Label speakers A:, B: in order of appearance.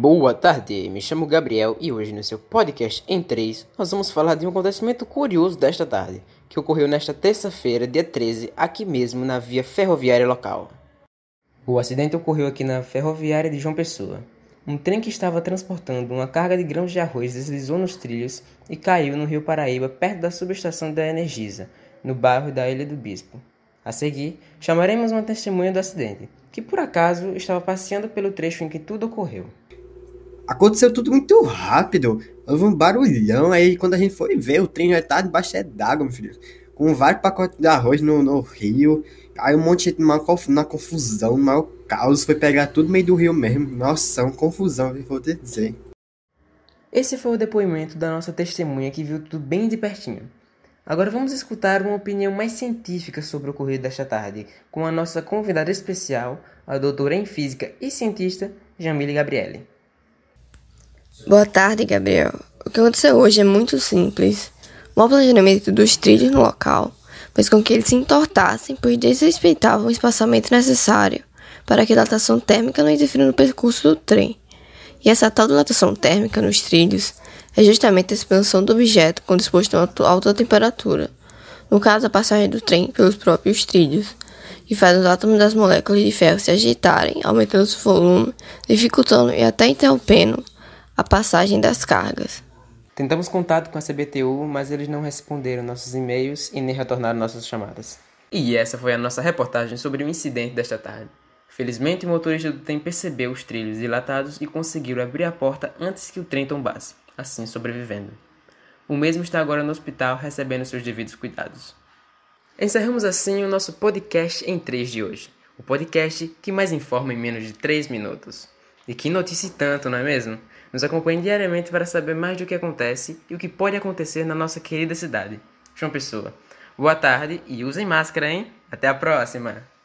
A: Boa tarde, me chamo Gabriel e hoje no seu podcast em 3 nós vamos falar de um acontecimento curioso desta tarde, que ocorreu nesta terça-feira, dia 13, aqui mesmo na via ferroviária local. O acidente ocorreu aqui na ferroviária de João Pessoa. Um trem que estava transportando uma carga de grãos de arroz deslizou nos trilhos e caiu no rio Paraíba, perto da subestação da Energisa, no bairro da Ilha do Bispo. A seguir, chamaremos uma testemunha do acidente, que por acaso estava passeando pelo trecho em que tudo ocorreu.
B: Aconteceu tudo muito rápido. Houve um barulhão, aí quando a gente foi ver, o trem já tá debaixo d'água, meu filho. Com vários pacotes de arroz no, no rio. Aí um monte de uma, uma confusão, um maior caos. Foi pegar tudo no meio do rio mesmo. Nossa, uma confusão, vou te dizer.
A: Esse foi o depoimento da nossa testemunha que viu tudo bem de pertinho. Agora vamos escutar uma opinião mais científica sobre o ocorrido desta tarde, com a nossa convidada especial, a doutora em Física e cientista, Jamile Gabriele.
C: Boa tarde, Gabriel. O que aconteceu hoje é muito simples. O mau planejamento dos trilhos no local fez com que eles se entortassem, pois desrespeitavam o espaçamento necessário para que a dilatação térmica não interfira no percurso do trem. E essa tal dilatação térmica nos trilhos é justamente a expansão do objeto quando exposto a alta temperatura, no caso a passagem do trem pelos próprios trilhos, que faz os átomos das moléculas de ferro se agitarem, aumentando seu volume, dificultando e até interrompendo a passagem das cargas.
A: Tentamos contato com a CBTU, mas eles não responderam nossos e-mails e nem retornaram nossas chamadas. E essa foi a nossa reportagem sobre o incidente desta tarde. Felizmente, o motorista do trem percebeu os trilhos dilatados e conseguiu abrir a porta antes que o trem tombasse, assim sobrevivendo. O mesmo está agora no hospital recebendo seus devidos cuidados. Encerramos assim o nosso podcast em 3 de hoje. O podcast que mais informa em menos de 3 minutos. E que notícia tanto, não é mesmo? Nos acompanhe diariamente para saber mais do que acontece e o que pode acontecer na nossa querida cidade. João Pessoa. Boa tarde e usem máscara, hein? Até a próxima!